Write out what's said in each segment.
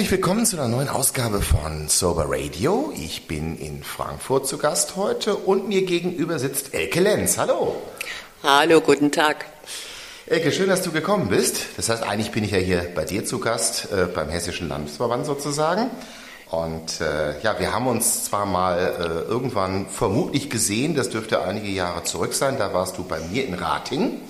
Herzlich willkommen zu einer neuen Ausgabe von Sober Radio. Ich bin in Frankfurt zu Gast heute und mir gegenüber sitzt Elke Lenz. Hallo. Hallo, guten Tag. Elke, schön, dass du gekommen bist. Das heißt, eigentlich bin ich ja hier bei dir zu Gast, äh, beim Hessischen Landesverband sozusagen. Und äh, ja, wir haben uns zwar mal äh, irgendwann vermutlich gesehen, das dürfte einige Jahre zurück sein, da warst du bei mir in Rating.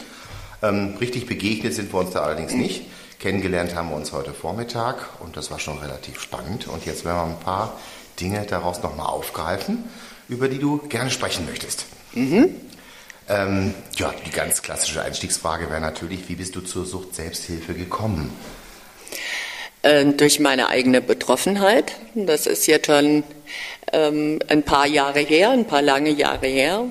Ähm, richtig begegnet sind wir uns da allerdings nicht. Kennengelernt haben wir uns heute Vormittag und das war schon relativ spannend. Und jetzt werden wir ein paar Dinge daraus nochmal aufgreifen, über die du gerne sprechen möchtest. Mhm. Ähm, ja, die ganz klassische Einstiegsfrage wäre natürlich, wie bist du zur Sucht Selbsthilfe gekommen? Ähm, durch meine eigene Betroffenheit. Das ist jetzt schon ähm, ein paar Jahre her, ein paar lange Jahre her.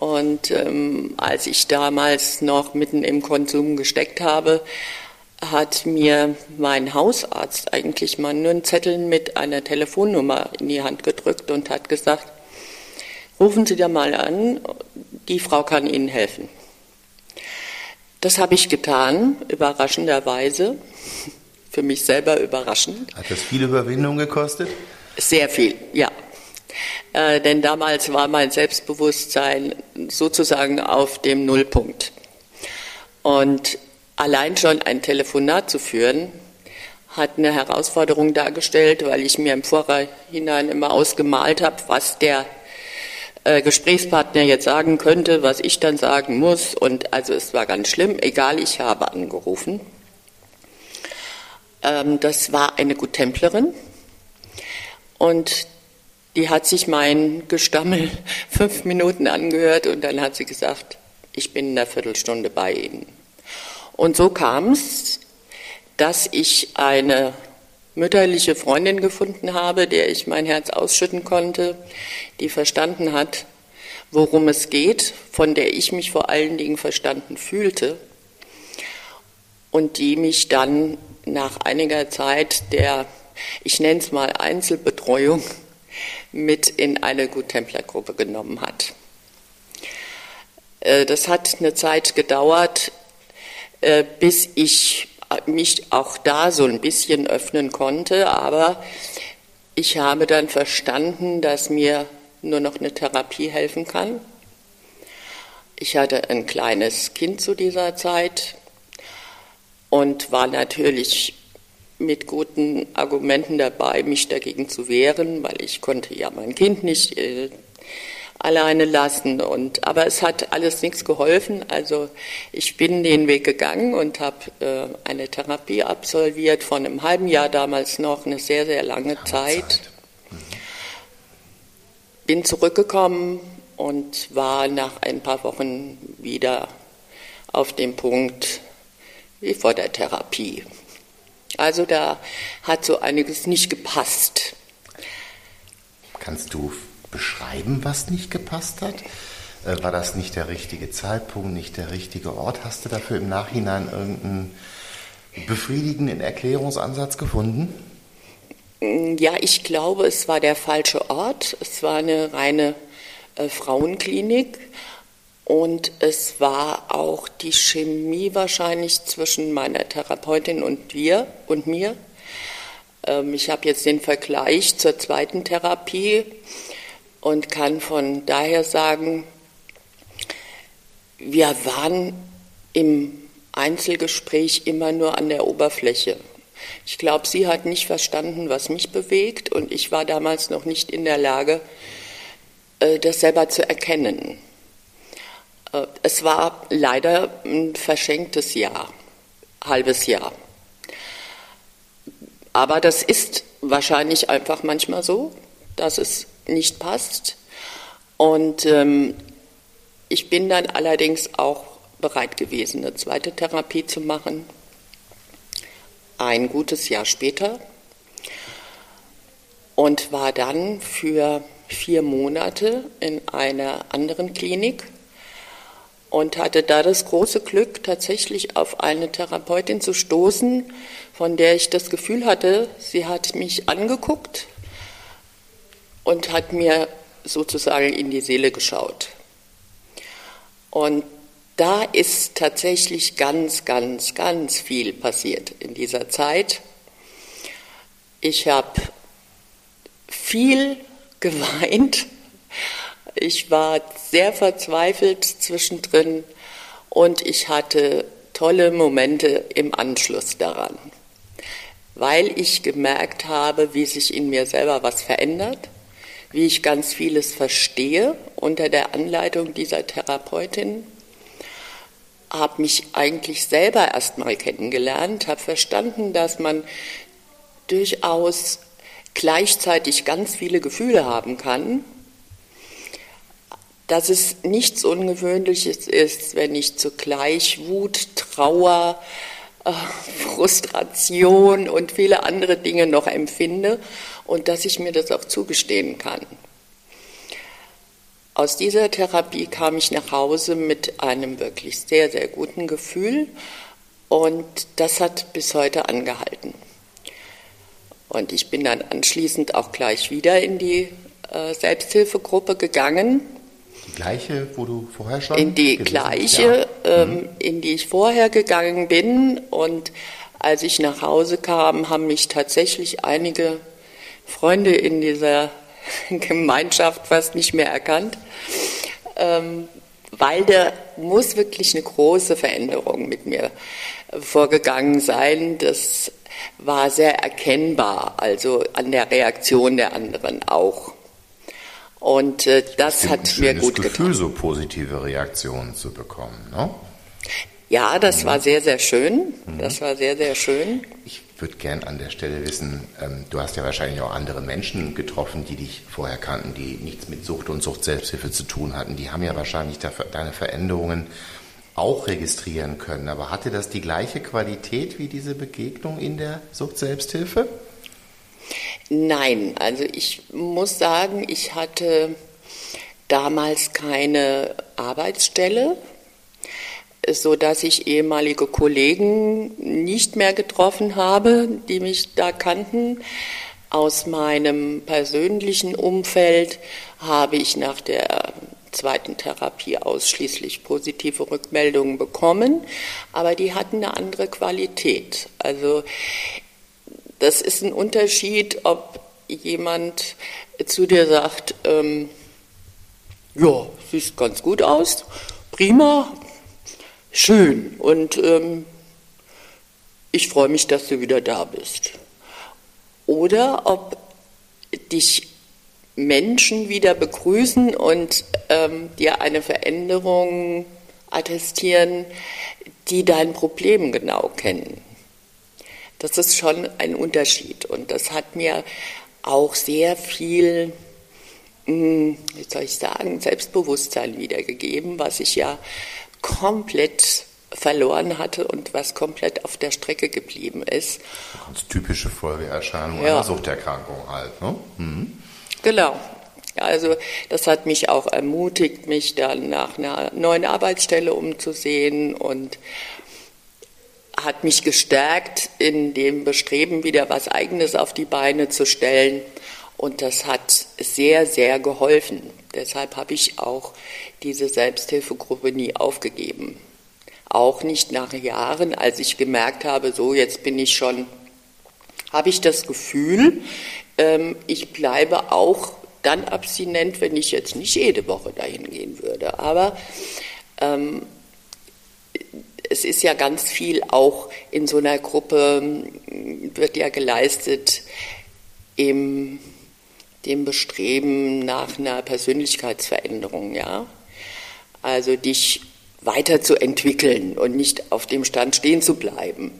Und ähm, als ich damals noch mitten im Konsum gesteckt habe, hat mir mein Hausarzt eigentlich mal nur einen Zettel mit einer Telefonnummer in die Hand gedrückt und hat gesagt, rufen Sie da mal an, die Frau kann Ihnen helfen. Das habe ich getan, überraschenderweise, für mich selber überraschend. Hat das viel Überwindung gekostet? Sehr viel, ja. Äh, denn damals war mein Selbstbewusstsein sozusagen auf dem Nullpunkt. Und allein schon ein Telefonat zu führen, hat eine Herausforderung dargestellt, weil ich mir im Vorhinein immer ausgemalt habe, was der äh, Gesprächspartner jetzt sagen könnte, was ich dann sagen muss. Und also es war ganz schlimm, egal, ich habe angerufen. Ähm, das war eine Guttemplerin und die hat sich mein Gestammel fünf Minuten angehört und dann hat sie gesagt, ich bin in einer Viertelstunde bei Ihnen. Und so kam es, dass ich eine mütterliche Freundin gefunden habe, der ich mein Herz ausschütten konnte, die verstanden hat, worum es geht, von der ich mich vor allen Dingen verstanden fühlte und die mich dann nach einiger Zeit der, ich nenne es mal Einzelbetreuung, mit in eine Guttemplergruppe genommen hat. Äh, das hat eine Zeit gedauert, bis ich mich auch da so ein bisschen öffnen konnte, aber ich habe dann verstanden, dass mir nur noch eine Therapie helfen kann. Ich hatte ein kleines Kind zu dieser Zeit und war natürlich mit guten Argumenten dabei, mich dagegen zu wehren, weil ich konnte ja mein Kind nicht äh, alleine lassen. Und, aber es hat alles nichts geholfen. Also ich bin den Weg gegangen und habe äh, eine Therapie absolviert von einem halben Jahr damals noch, eine sehr, sehr lange Zeit. Mhm. Bin zurückgekommen und war nach ein paar Wochen wieder auf dem Punkt wie vor der Therapie. Also da hat so einiges nicht gepasst. Kannst du beschreiben, was nicht gepasst hat? Äh, war das nicht der richtige Zeitpunkt, nicht der richtige Ort? Hast du dafür im Nachhinein irgendeinen befriedigenden Erklärungsansatz gefunden? Ja, ich glaube, es war der falsche Ort. Es war eine reine äh, Frauenklinik und es war auch die Chemie wahrscheinlich zwischen meiner Therapeutin und wir und mir. Ähm, ich habe jetzt den Vergleich zur zweiten Therapie und kann von daher sagen, wir waren im Einzelgespräch immer nur an der Oberfläche. Ich glaube, sie hat nicht verstanden, was mich bewegt und ich war damals noch nicht in der Lage, äh, das selber zu erkennen. Äh, es war leider ein verschenktes Jahr, halbes Jahr. Aber das ist wahrscheinlich einfach manchmal so, dass es nicht passt. Und ähm, ich bin dann allerdings auch bereit gewesen, eine zweite Therapie zu machen. Ein gutes Jahr später. Und war dann für vier Monate in einer anderen Klinik und hatte da das große Glück, tatsächlich auf eine Therapeutin zu stoßen, von der ich das Gefühl hatte, sie hat mich angeguckt und hat mir sozusagen in die Seele geschaut. Und da ist tatsächlich ganz, ganz, ganz viel passiert in dieser Zeit. Ich habe viel geweint. Ich war sehr verzweifelt zwischendrin und ich hatte tolle Momente im Anschluss daran, weil ich gemerkt habe, wie sich in mir selber was verändert, wie ich ganz vieles verstehe unter der Anleitung dieser Therapeutin, habe mich eigentlich selber erstmal kennengelernt, habe verstanden, dass man durchaus gleichzeitig ganz viele Gefühle haben kann, dass es nichts Ungewöhnliches ist, wenn ich zugleich Wut, Trauer, äh, Frustration und viele andere Dinge noch empfinde und dass ich mir das auch zugestehen kann. Aus dieser Therapie kam ich nach Hause mit einem wirklich sehr, sehr guten Gefühl und das hat bis heute angehalten. Und ich bin dann anschließend auch gleich wieder in die äh, Selbsthilfegruppe gegangen. Die gleiche, wo du vorher schon? In die gleiche, ja. ähm, mhm. in die ich vorher gegangen bin. Und als ich nach Hause kam, haben mich tatsächlich einige Freunde in dieser Gemeinschaft fast nicht mehr erkannt. Ähm, weil da muss wirklich eine große Veränderung mit mir vorgegangen sein. Das war sehr erkennbar, also an der Reaktion der anderen auch. Und äh, das, das hat mir gut Gefühl, getan. so positive Reaktionen zu bekommen, ne? Ja, das mhm. war sehr, sehr schön. Mhm. Das war sehr, sehr schön. Ich würde gern an der Stelle wissen, ähm, du hast ja wahrscheinlich auch andere Menschen getroffen, die dich vorher kannten, die nichts mit Sucht und Sucht-Selbsthilfe zu tun hatten. Die haben ja wahrscheinlich deine Veränderungen auch registrieren können. Aber hatte das die gleiche Qualität wie diese Begegnung in der Sucht-Selbsthilfe? Nein, also ich muss sagen, ich hatte damals keine Arbeitsstelle, so dass ich ehemalige Kollegen nicht mehr getroffen habe, die mich da kannten. Aus meinem persönlichen Umfeld habe ich nach der zweiten Therapie ausschließlich positive Rückmeldungen bekommen, aber die hatten eine andere Qualität. Also das ist ein Unterschied, ob jemand zu dir sagt, ähm, ja, siehst ganz gut aus, prima, schön und ähm, ich freue mich, dass du wieder da bist. Oder ob dich Menschen wieder begrüßen und ähm, dir eine Veränderung attestieren, die dein Problem genau kennen. Das ist schon ein Unterschied und das hat mir auch sehr viel, hm, wie soll ich sagen, Selbstbewusstsein wiedergegeben, was ich ja komplett verloren hatte und was komplett auf der Strecke geblieben ist. Ganz typische Folgeerscheinung ja. einer Suchterkrankung halt. Ne? Mhm. Genau. Also das hat mich auch ermutigt, mich dann nach einer neuen Arbeitsstelle umzusehen und hat mich gestärkt in dem Bestreben, wieder was Eigenes auf die Beine zu stellen. Und das hat sehr, sehr geholfen. Deshalb habe ich auch diese Selbsthilfegruppe nie aufgegeben. Auch nicht nach Jahren, als ich gemerkt habe, so jetzt bin ich schon, habe ich das Gefühl, ähm, ich bleibe auch dann abstinent, wenn ich jetzt nicht jede Woche dahin gehen würde. Aber ähm, es ist ja ganz viel auch in so einer Gruppe, wird ja geleistet im dem Bestreben nach einer Persönlichkeitsveränderung, ja. Also dich weiterzuentwickeln und nicht auf dem Stand stehen zu bleiben.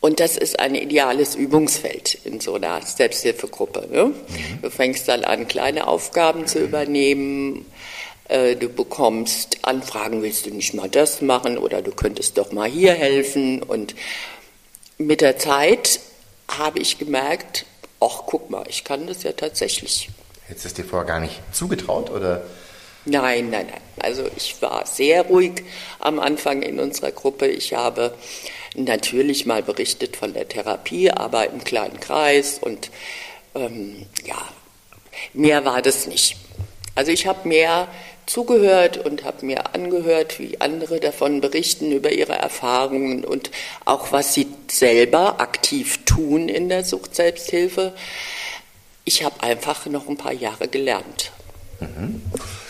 Und das ist ein ideales Übungsfeld in so einer Selbsthilfegruppe. Ne? Mhm. Du fängst dann an, kleine Aufgaben zu übernehmen. Äh, du bekommst Anfragen, willst du nicht mal das machen oder du könntest doch mal hier helfen. Und mit der Zeit habe ich gemerkt, ach guck mal, ich kann das ja tatsächlich. Hättest du es dir vorher gar nicht zugetraut oder? Nein, nein, nein. Also ich war sehr ruhig am Anfang in unserer Gruppe. Ich habe natürlich mal berichtet von der Therapie, aber im kleinen Kreis und ähm, ja, mehr war das nicht. Also ich habe mehr zugehört und habe mir angehört, wie andere davon berichten über ihre Erfahrungen und auch was sie selber aktiv tun in der Sucht-Selbsthilfe. Ich habe einfach noch ein paar Jahre gelernt. Mhm.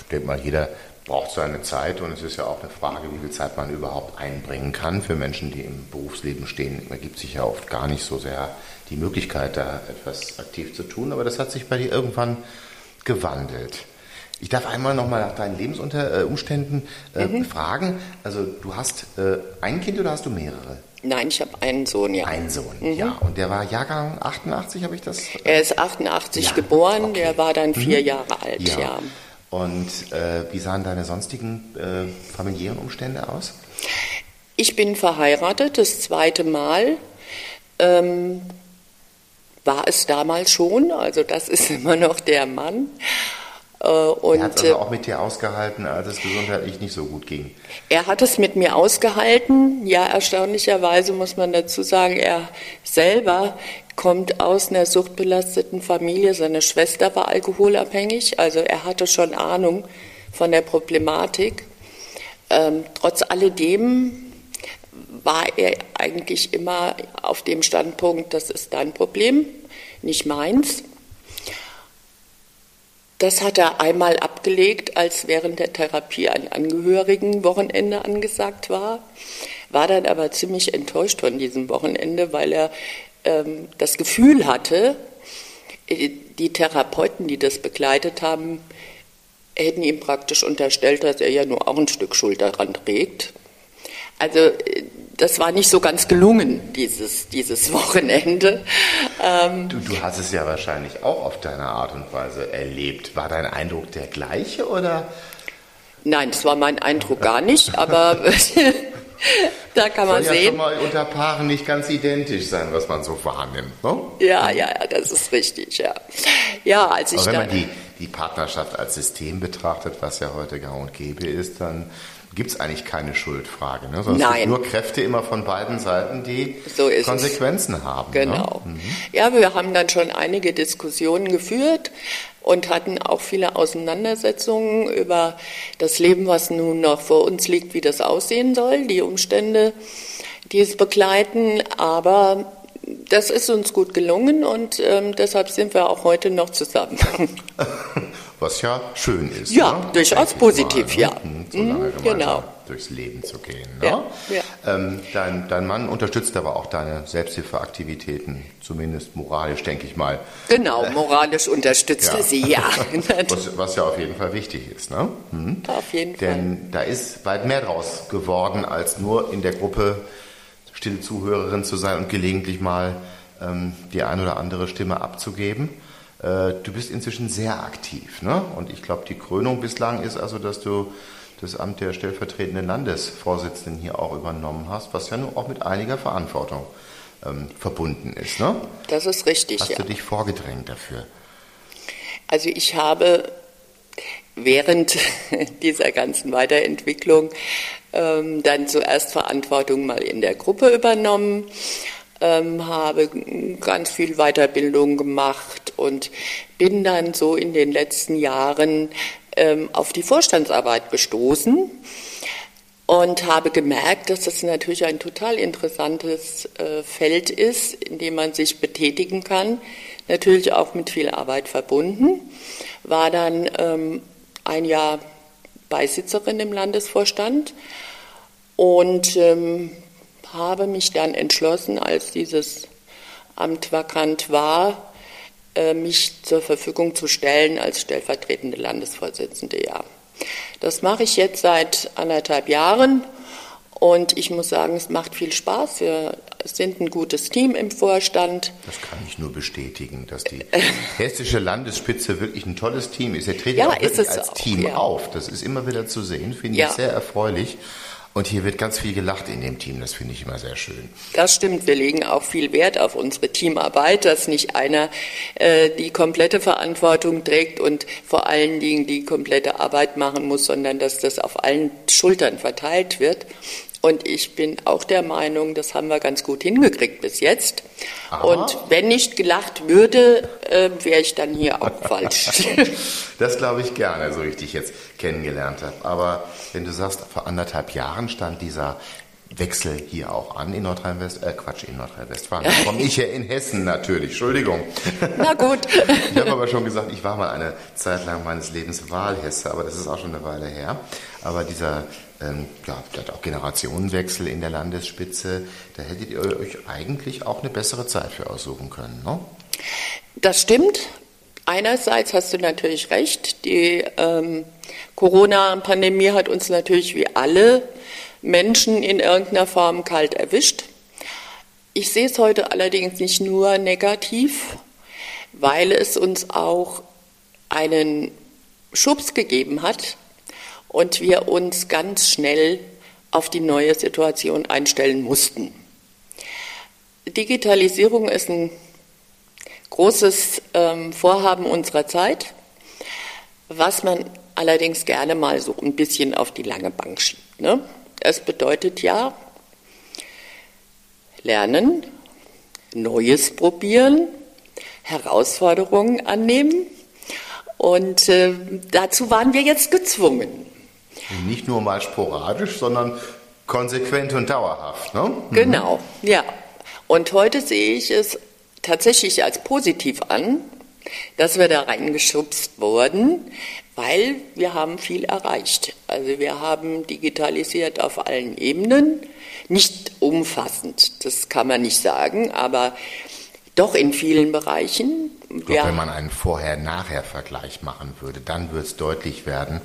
Ich denke mal, jeder braucht seine Zeit und es ist ja auch eine Frage, wie viel Zeit man überhaupt einbringen kann. Für Menschen, die im Berufsleben stehen, ergibt sich ja oft gar nicht so sehr die Möglichkeit, da etwas aktiv zu tun. Aber das hat sich bei dir irgendwann gewandelt. Ich darf einmal nochmal nach deinen Lebensumständen äh, mhm. fragen. Also du hast äh, ein Kind oder hast du mehrere? Nein, ich habe einen Sohn, ja. Einen Sohn, mhm. ja. Und der war Jahrgang 88, habe ich das? Er ist 88 ja, geboren, okay. der war dann vier mhm. Jahre alt, ja. ja. Und äh, wie sahen deine sonstigen äh, familiären Umstände aus? Ich bin verheiratet, das zweite Mal. Ähm, war es damals schon, also das ist immer noch der Mann. Äh, und, er hat es also auch mit dir ausgehalten, als es gesundheitlich nicht so gut ging. Er hat es mit mir ausgehalten. Ja, erstaunlicherweise muss man dazu sagen, er selber kommt aus einer suchtbelasteten Familie. Seine Schwester war alkoholabhängig, also er hatte schon Ahnung von der Problematik. Ähm, trotz alledem war er eigentlich immer auf dem Standpunkt, das ist dein Problem, nicht meins. Das hat er einmal abgelegt, als während der Therapie ein Angehörigen-Wochenende angesagt war, war dann aber ziemlich enttäuscht von diesem Wochenende, weil er ähm, das Gefühl hatte, äh, die Therapeuten, die das begleitet haben, hätten ihm praktisch unterstellt, dass er ja nur auch ein Stück Schuld daran trägt. Also äh, das war nicht so ganz gelungen, dieses, dieses Wochenende. Ähm du, du hast es ja wahrscheinlich auch auf deine Art und Weise erlebt. War dein Eindruck der gleiche oder? Nein, das war mein Eindruck gar nicht, aber da kann man Soll sehen. ja schon mal unter Paaren nicht ganz identisch sein, was man so wahrnimmt. Ne? Ja, ja, ja, das ist richtig, ja. Ja, als ich aber wenn man die, die Partnerschaft als System betrachtet, was ja heute gang und gäbe ist, dann gibt es eigentlich keine Schuldfrage. Ne? Sondern Nein. Es gibt nur Kräfte immer von beiden Seiten, die so Konsequenzen es. haben. Ne? Genau. Ne? Mhm. Ja, wir haben dann schon einige Diskussionen geführt und hatten auch viele Auseinandersetzungen über das Leben, was nun noch vor uns liegt, wie das aussehen soll, die Umstände, die es begleiten. Aber das ist uns gut gelungen und ähm, deshalb sind wir auch heute noch zusammen. Was ja schön ist. Ja, ne? durchaus positiv, mal, ne? ja. Hm, so lange mhm, genau. durchs Leben zu gehen. Ne? Ja, ja. Ähm, dein, dein Mann unterstützt aber auch deine Selbsthilfeaktivitäten, zumindest moralisch, denke ich mal. Genau, moralisch unterstützt er sie, ja. was, was, ja auf jeden Fall wichtig ist. Ne? Mhm. Auf jeden Fall. Denn da ist weit mehr draus geworden, als nur in der Gruppe stille Zuhörerin zu sein und gelegentlich mal ähm, die ein oder andere Stimme abzugeben. Äh, du bist inzwischen sehr aktiv. Ne? Und ich glaube, die Krönung bislang ist also, dass du das Amt der stellvertretenden Landesvorsitzenden hier auch übernommen hast, was ja nun auch mit einiger Verantwortung ähm, verbunden ist. Ne? Das ist richtig. Hast ja. du dich vorgedrängt dafür? Also ich habe während dieser ganzen Weiterentwicklung ähm, dann zuerst Verantwortung mal in der Gruppe übernommen ähm, habe ganz viel Weiterbildung gemacht und bin dann so in den letzten Jahren ähm, auf die Vorstandsarbeit gestoßen und habe gemerkt, dass das natürlich ein total interessantes äh, Feld ist, in dem man sich betätigen kann, natürlich auch mit viel Arbeit verbunden. War dann ähm, ein Jahr Beisitzerin im Landesvorstand und ähm, habe mich dann entschlossen, als dieses Amt vakant war, mich zur Verfügung zu stellen als stellvertretende Landesvorsitzende. Ja. Das mache ich jetzt seit anderthalb Jahren und ich muss sagen, es macht viel Spaß. Wir sind ein gutes Team im Vorstand. Das kann ich nur bestätigen, dass die hessische Landesspitze wirklich ein tolles Team ist. Er tritt ja, auch wirklich als auch, Team ja. auf. Das ist immer wieder zu sehen, finde ja. ich sehr erfreulich. Und hier wird ganz viel gelacht in dem Team, das finde ich immer sehr schön. Das stimmt, wir legen auch viel Wert auf unsere Teamarbeit, dass nicht einer äh, die komplette Verantwortung trägt und vor allen Dingen die komplette Arbeit machen muss, sondern dass das auf allen Schultern verteilt wird. Und ich bin auch der Meinung, das haben wir ganz gut hingekriegt bis jetzt. Aha. Und wenn nicht gelacht würde, äh, wäre ich dann hier auch falsch. das glaube ich gerne, so wie ich dich jetzt kennengelernt habe. Aber wenn du sagst, vor anderthalb Jahren stand dieser Wechsel hier auch an in Nordrhein-Westfalen, äh Quatsch, in Nordrhein-Westfalen. Da komme ich ja in Hessen natürlich, Entschuldigung. Na gut. Ich habe aber schon gesagt, ich war mal eine Zeit lang meines Lebens Wahlhesse, aber das ist auch schon eine Weile her. Aber dieser, ähm, ja, auch Generationenwechsel in der Landesspitze, da hättet ihr euch eigentlich auch eine bessere Zeit für aussuchen können, ne? Das stimmt. Einerseits hast du natürlich recht, die ähm, Corona-Pandemie hat uns natürlich wie alle Menschen in irgendeiner Form kalt erwischt. Ich sehe es heute allerdings nicht nur negativ, weil es uns auch einen Schubs gegeben hat und wir uns ganz schnell auf die neue Situation einstellen mussten. Digitalisierung ist ein großes ähm, Vorhaben unserer Zeit, was man allerdings gerne mal so ein bisschen auf die lange Bank schiebt. Ne? Es bedeutet ja lernen, Neues probieren, Herausforderungen annehmen. Und äh, dazu waren wir jetzt gezwungen. Nicht nur mal sporadisch, sondern konsequent und dauerhaft. Ne? Mhm. Genau, ja. Und heute sehe ich es tatsächlich als positiv an, dass wir da reingeschubst wurden, weil wir haben viel erreicht. Also wir haben digitalisiert auf allen Ebenen, nicht umfassend, das kann man nicht sagen, aber doch in vielen Bereichen. Ich glaube, wenn man einen Vorher-Nachher-Vergleich machen würde, dann wird es deutlich werden,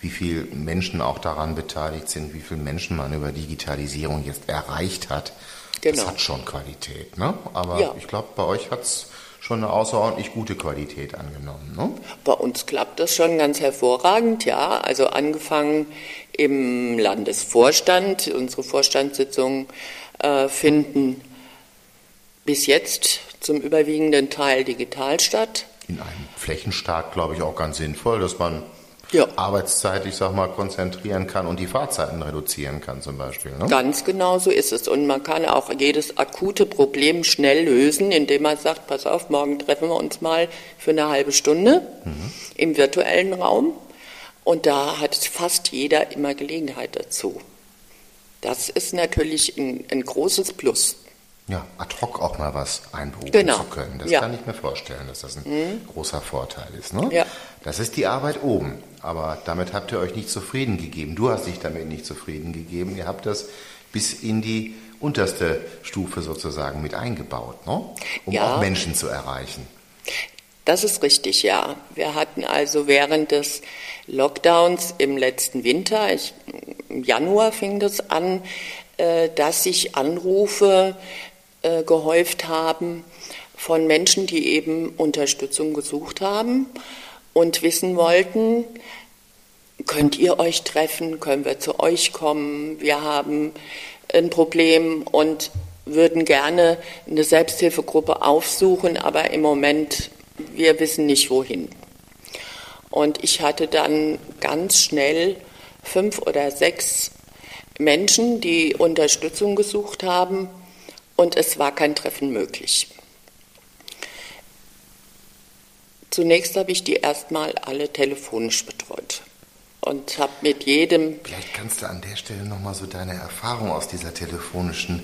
wie viele Menschen auch daran beteiligt sind, wie viele Menschen man über Digitalisierung jetzt erreicht hat. Genau. Das hat schon Qualität. Ne? Aber ja. ich glaube, bei euch hat es schon eine außerordentlich gute Qualität angenommen. Ne? Bei uns klappt das schon ganz hervorragend, ja. Also angefangen im Landesvorstand. Unsere Vorstandssitzungen äh, finden bis jetzt zum überwiegenden Teil digital statt. In einem Flächenstaat, glaube ich, auch ganz sinnvoll, dass man ja. Arbeitszeit, ich sag mal, konzentrieren kann und die Fahrzeiten reduzieren kann zum Beispiel. Ne? Ganz genau so ist es. Und man kann auch jedes akute Problem schnell lösen, indem man sagt, pass auf, morgen treffen wir uns mal für eine halbe Stunde mhm. im virtuellen Raum. Und da hat fast jeder immer Gelegenheit dazu. Das ist natürlich ein, ein großes Plus. Ja, ad hoc auch mal was einberufen genau. zu können. Das ja. kann ich mir vorstellen, dass das ein mhm. großer Vorteil ist. Ne? Ja. Das ist die Arbeit oben. Aber damit habt ihr euch nicht zufrieden gegeben. Du hast dich damit nicht zufrieden gegeben. Ihr habt das bis in die unterste Stufe sozusagen mit eingebaut, ne? um ja. auch Menschen zu erreichen. Das ist richtig, ja. Wir hatten also während des Lockdowns im letzten Winter, ich, im Januar fing das an, äh, dass sich Anrufe äh, gehäuft haben von Menschen, die eben Unterstützung gesucht haben und wissen wollten, könnt ihr euch treffen, können wir zu euch kommen, wir haben ein Problem und würden gerne eine Selbsthilfegruppe aufsuchen, aber im Moment, wir wissen nicht wohin. Und ich hatte dann ganz schnell fünf oder sechs Menschen, die Unterstützung gesucht haben und es war kein Treffen möglich. Zunächst habe ich die erstmal alle telefonisch betreut und habe mit jedem. Vielleicht kannst du an der Stelle nochmal so deine Erfahrung aus dieser telefonischen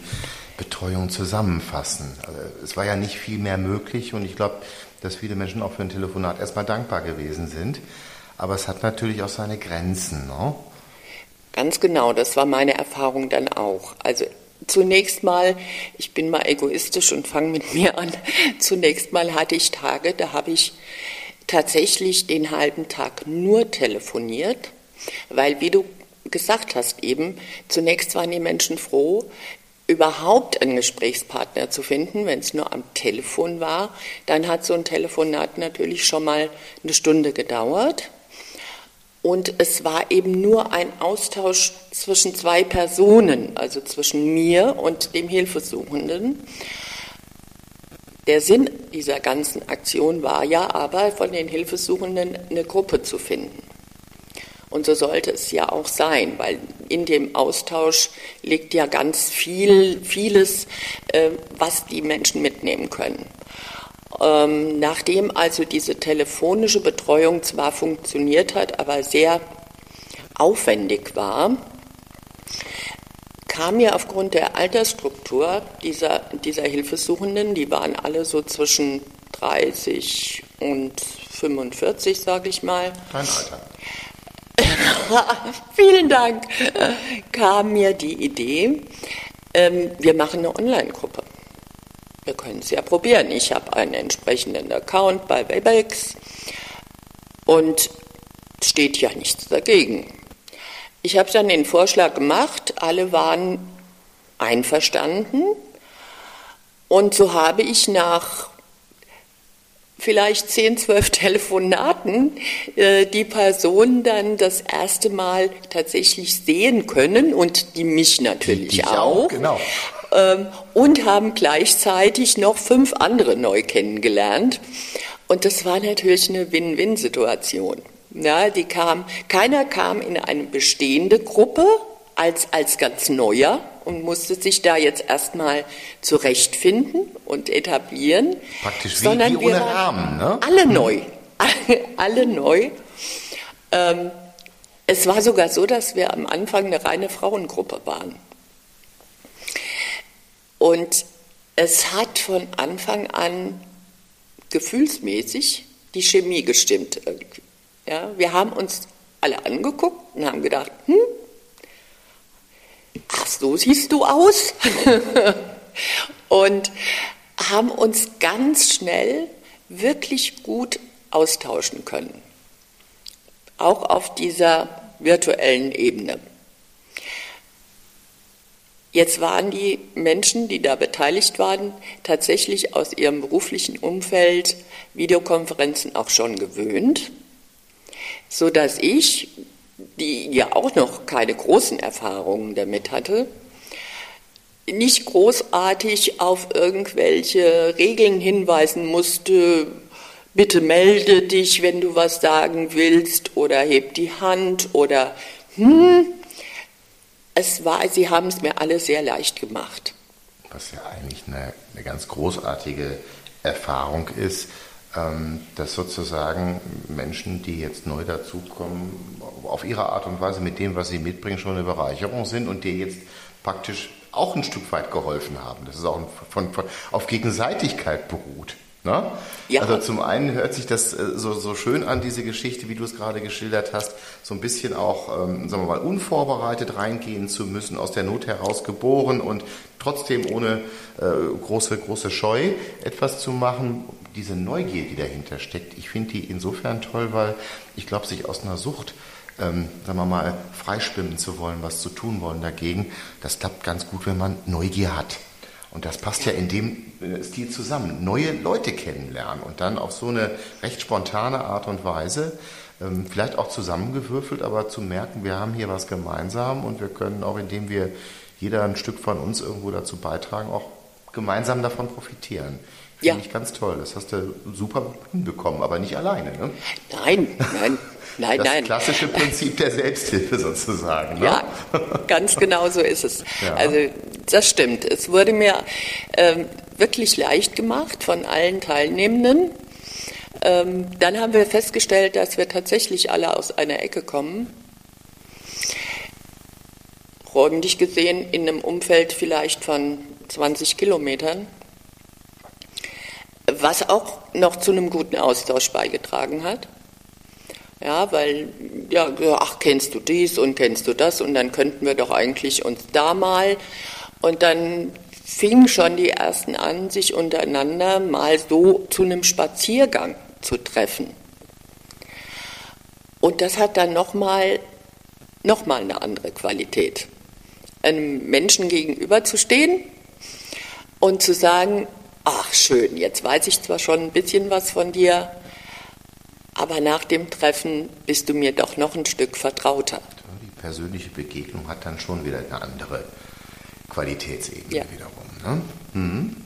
Betreuung zusammenfassen. Also es war ja nicht viel mehr möglich und ich glaube, dass viele Menschen auch für ein Telefonat erstmal dankbar gewesen sind. Aber es hat natürlich auch seine Grenzen. Ne? Ganz genau, das war meine Erfahrung dann auch. Also zunächst mal, ich bin mal egoistisch und fange mit mir an. Zunächst mal hatte ich Tage, da habe ich tatsächlich den halben Tag nur telefoniert, weil, wie du gesagt hast eben, zunächst waren die Menschen froh, überhaupt einen Gesprächspartner zu finden, wenn es nur am Telefon war. Dann hat so ein Telefonat natürlich schon mal eine Stunde gedauert. Und es war eben nur ein Austausch zwischen zwei Personen, also zwischen mir und dem Hilfesuchenden. Der Sinn dieser ganzen Aktion war ja aber, von den Hilfesuchenden eine Gruppe zu finden. Und so sollte es ja auch sein, weil in dem Austausch liegt ja ganz viel, vieles, äh, was die Menschen mitnehmen können. Ähm, nachdem also diese telefonische Betreuung zwar funktioniert hat, aber sehr aufwendig war, kam mir aufgrund der Altersstruktur dieser, dieser Hilfesuchenden, die waren alle so zwischen 30 und 45, sage ich mal. Kein Alter. Vielen Dank. Kam mir die Idee, ähm, wir machen eine Online-Gruppe. Wir können es ja probieren. Ich habe einen entsprechenden Account bei Webex und steht ja nichts dagegen. Ich habe dann den Vorschlag gemacht, alle waren einverstanden und so habe ich nach vielleicht zehn, zwölf Telefonaten äh, die Person dann das erste Mal tatsächlich sehen können und die mich natürlich Die dich auch. auch, genau. Ähm, und haben gleichzeitig noch fünf andere neu kennengelernt. Und das war natürlich eine Win-Win-Situation. Ja, die kam, keiner kam in eine bestehende Gruppe als, als ganz neuer und musste sich da jetzt erstmal zurechtfinden und etablieren. Praktisch wie- sondern wie wir ohne waren Rahmen, ne? Alle neu. Alle, alle neu. Ähm, es war sogar so, dass wir am Anfang eine reine Frauengruppe waren. Und es hat von Anfang an gefühlsmäßig die Chemie gestimmt. Ja, wir haben uns alle angeguckt und haben gedacht, hm, ach so siehst du aus. und haben uns ganz schnell wirklich gut austauschen können. Auch auf dieser virtuellen Ebene. Jetzt waren die Menschen, die da beteiligt waren, tatsächlich aus ihrem beruflichen Umfeld Videokonferenzen auch schon gewöhnt, so dass ich, die ja auch noch keine großen Erfahrungen damit hatte, nicht großartig auf irgendwelche Regeln hinweisen musste, bitte melde dich, wenn du was sagen willst, oder heb die Hand, oder hm, es war, sie haben es mir alle sehr leicht gemacht. Was ja eigentlich eine, eine ganz großartige Erfahrung ist, ähm, dass sozusagen Menschen, die jetzt neu dazukommen, auf ihre Art und Weise mit dem, was sie mitbringen, schon eine Bereicherung sind und dir jetzt praktisch auch ein Stück weit geholfen haben. Das ist auch von, von, auf Gegenseitigkeit beruht. Ne? Ja. Also zum einen hört sich das äh, so, so schön an, diese Geschichte, wie du es gerade geschildert hast, so ein bisschen auch, ähm, sagen wir mal, unvorbereitet reingehen zu müssen, aus der Not heraus geboren und trotzdem ohne äh, große, große Scheu etwas zu machen. Diese Neugier, die dahinter steckt, ich finde die insofern toll, weil ich glaube, sich aus einer Sucht ähm, sagen wir mal, freischwimmen zu wollen, was zu tun wollen dagegen, das klappt ganz gut, wenn man Neugier hat. Und das passt ja in dem äh, Stil zusammen. Neue Leute kennenlernen und dann auf so eine recht spontane Art und Weise, ähm, vielleicht auch zusammengewürfelt, aber zu merken, wir haben hier was gemeinsam und wir können auch, indem wir jeder ein Stück von uns irgendwo dazu beitragen, auch gemeinsam davon profitieren. Finde Ja. ich ganz toll. Das hast du super hinbekommen, aber nicht alleine. Ne? Nein, nein, nein, das nein. klassische Prinzip der Selbsthilfe sozusagen. Ne? Ja, ganz genau so ist es. Ja. Also das stimmt. Es wurde mir ähm, wirklich leicht gemacht von allen Teilnehmenden. Ähm, dann haben wir festgestellt, dass wir tatsächlich alle aus einer Ecke kommen. Räumlich gesehen in einem Umfeld vielleicht von 20 Kilometern, was auch noch zu einem guten Austausch beigetragen hat. Ja, weil, ja, ach, kennst du dies und kennst du das und dann könnten wir doch eigentlich uns da mal. Und dann fingen schon die ersten an, sich untereinander mal so zu einem Spaziergang zu treffen. Und das hat dann nochmal noch mal eine andere Qualität. Einem Menschen gegenüberzustehen und zu sagen, ach schön, jetzt weiß ich zwar schon ein bisschen was von dir, aber nach dem Treffen bist du mir doch noch ein Stück vertrauter. Die persönliche Begegnung hat dann schon wieder eine andere Qualitätsebene Ja. wiederum. Ne? Mhm.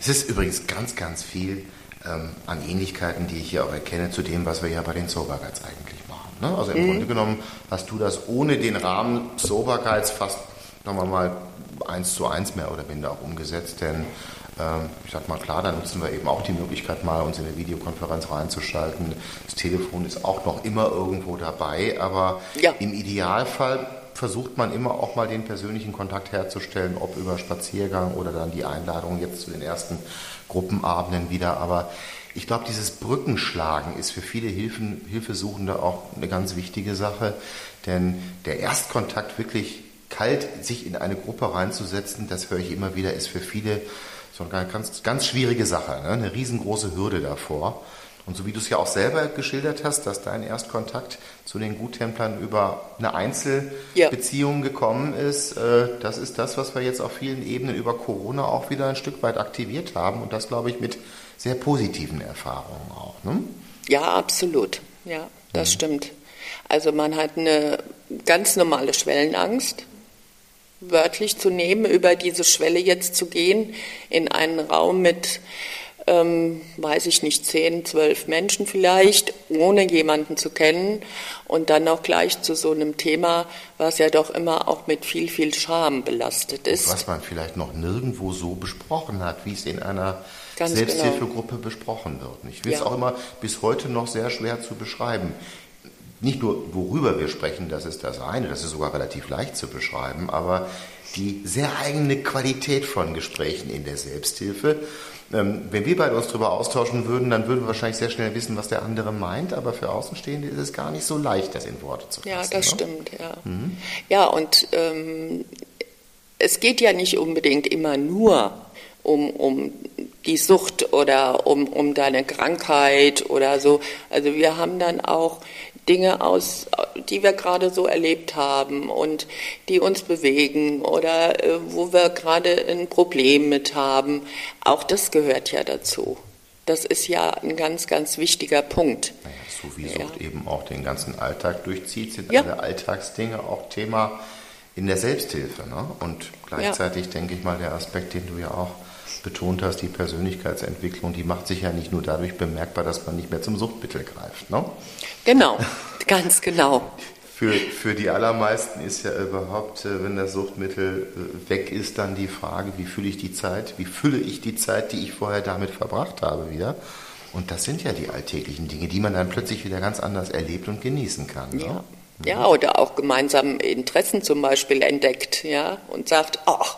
Es ist übrigens ganz, ganz viel ähm, an Ähnlichkeiten, die ich hier auch erkenne, zu dem, was wir ja bei den Soberguides eigentlich machen. Ne? Also im mhm. Grunde genommen hast du das ohne den Rahmen Sobergeiz fast, sagen wir mal, eins zu eins mehr oder minder auch umgesetzt, denn ich sag mal klar, da nutzen wir eben auch die Möglichkeit mal, uns in eine Videokonferenz reinzuschalten. Das Telefon ist auch noch immer irgendwo dabei, aber ja. im Idealfall versucht man immer auch mal den persönlichen Kontakt herzustellen, ob über Spaziergang oder dann die Einladung jetzt zu den ersten Gruppenabenden wieder. Aber ich glaube, dieses Brückenschlagen ist für viele Hilfen, Hilfesuchende auch eine ganz wichtige Sache, denn der Erstkontakt wirklich kalt sich in eine Gruppe reinzusetzen, das höre ich immer wieder, ist für viele so eine ganz, ganz schwierige Sache, ne? eine riesengroße Hürde davor. Und so wie du es ja auch selber geschildert hast, dass dein Erstkontakt zu den Guttemplern über eine Einzelbeziehung ja. gekommen ist, äh, das ist das, was wir jetzt auf vielen Ebenen über Corona auch wieder ein Stück weit aktiviert haben und das, glaube ich, mit sehr positiven Erfahrungen auch. Ne? Ja, absolut. Ja, das mhm. stimmt. Also man hat eine ganz normale Schwellenangst wörtlich zu nehmen, über diese Schwelle jetzt zu gehen, in einen Raum mit, ähm, weiß ich nicht, zehn, zwölf Menschen vielleicht, ohne jemanden zu kennen und dann auch gleich zu so einem Thema, was ja doch immer auch mit viel, viel Scham belastet ist. Was man vielleicht noch nirgendwo so besprochen hat, wie es in einer Ganz genau. Selbsthilfegruppe genau. besprochen wird. Ich finde es ja. auch immer bis heute noch sehr schwer zu beschreiben nicht nur worüber wir sprechen, das ist das eine, das ist sogar relativ leicht zu beschreiben, aber die sehr eigene Qualität von Gesprächen in der Selbsthilfe. Ähm, wenn wir beide uns darüber austauschen würden, dann würden wir wahrscheinlich sehr schnell wissen, was der andere meint, aber für Außenstehende ist es gar nicht so leicht, das in Worte zu fassen. Ja, das ne? stimmt, ja. Mhm. Ja, und ähm, es geht ja nicht unbedingt immer nur um, um die Sucht oder um, um deine Krankheit oder so. Also wir haben dann auch Dinge aus, die wir gerade so erlebt haben und die uns bewegen oder äh, wo wir gerade ein Problem mit haben. Auch das gehört ja dazu. Das ist ja ein ganz, ganz wichtiger Punkt. Naja, so wie Sucht ja. eben auch den ganzen Alltag durchzieht, sind ja. alle Alltagsdinge auch Thema in der Selbsthilfe. Ne? Und gleichzeitig ja. denke ich mal der Aspekt, den du ja auch betont hast, die Persönlichkeitsentwicklung, die macht sich ja nicht nur dadurch bemerkbar, dass man nicht mehr zum Suchtmittel greift. Ne? Genau, ganz genau. Für, für die allermeisten ist ja überhaupt, äh, wenn das Suchtmittel äh, weg ist, dann die Frage, wie fülle ich die Zeit, wie fülle ich die Zeit, die ich vorher damit verbracht habe, wieder. Und das sind ja die alltäglichen Dinge, die man dann plötzlich wieder ganz anders erlebt und genießen kann. Ne? Ja. Ja, oder auch gemeinsam Interessen zum Beispiel entdeckt, ja, und sagt, ach,